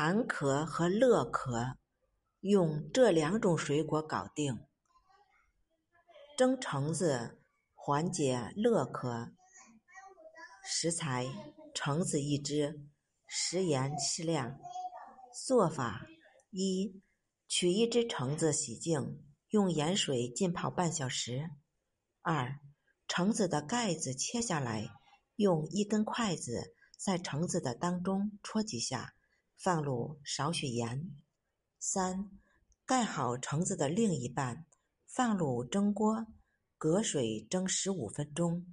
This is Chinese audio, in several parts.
寒咳和乐咳，用这两种水果搞定。蒸橙子缓解乐咳。食材：橙子一只，食盐适量。做法：一、取一只橙子洗净，用盐水浸泡半小时。二、橙子的盖子切下来，用一根筷子在橙子的当中戳几下。放入少许盐。三，盖好橙子的另一半，放入蒸锅，隔水蒸十五分钟。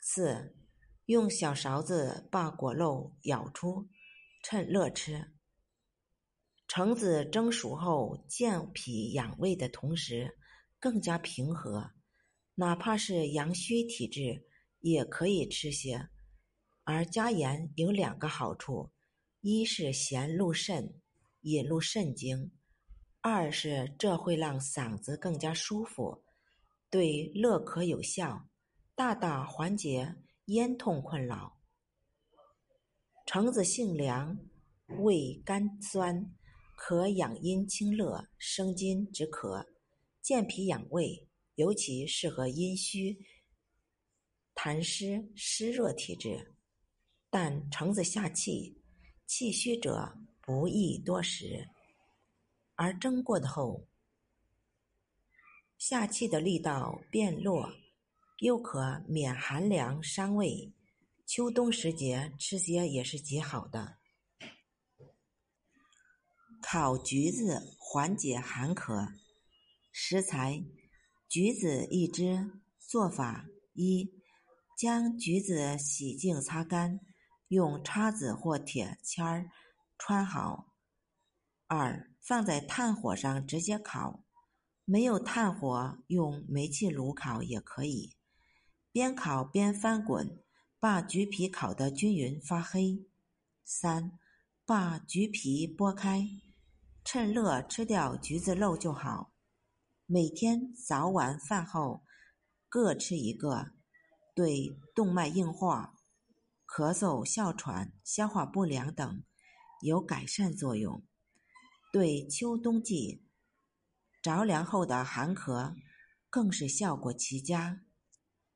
四，用小勺子把果肉舀出，趁热吃。橙子蒸熟后，健脾养胃的同时，更加平和，哪怕是阳虚体质也可以吃些。而加盐有两个好处：一是咸入肾，引入肾经；二是这会让嗓子更加舒服，对乐咳有效，大大缓解咽痛困扰。橙子性凉，味甘酸，可养阴清热、生津止渴、健脾养胃，尤其适合阴虚、痰湿、湿热体质。但橙子下气，气虚者不宜多食。而蒸过的后，下气的力道变弱，又可免寒凉伤胃。秋冬时节吃些也是极好的。烤橘子缓解寒咳。食材：橘子一只。做法：一、将橘子洗净擦干。用叉子或铁签儿穿好。二，放在炭火上直接烤，没有炭火用煤气炉烤也可以。边烤边翻滚，把橘皮烤得均匀发黑。三，把橘皮剥开，趁热吃掉橘子肉就好。每天早晚饭后各吃一个，对动脉硬化。咳嗽、哮喘、消化不良等有改善作用，对秋冬季着凉后的寒咳更是效果奇佳。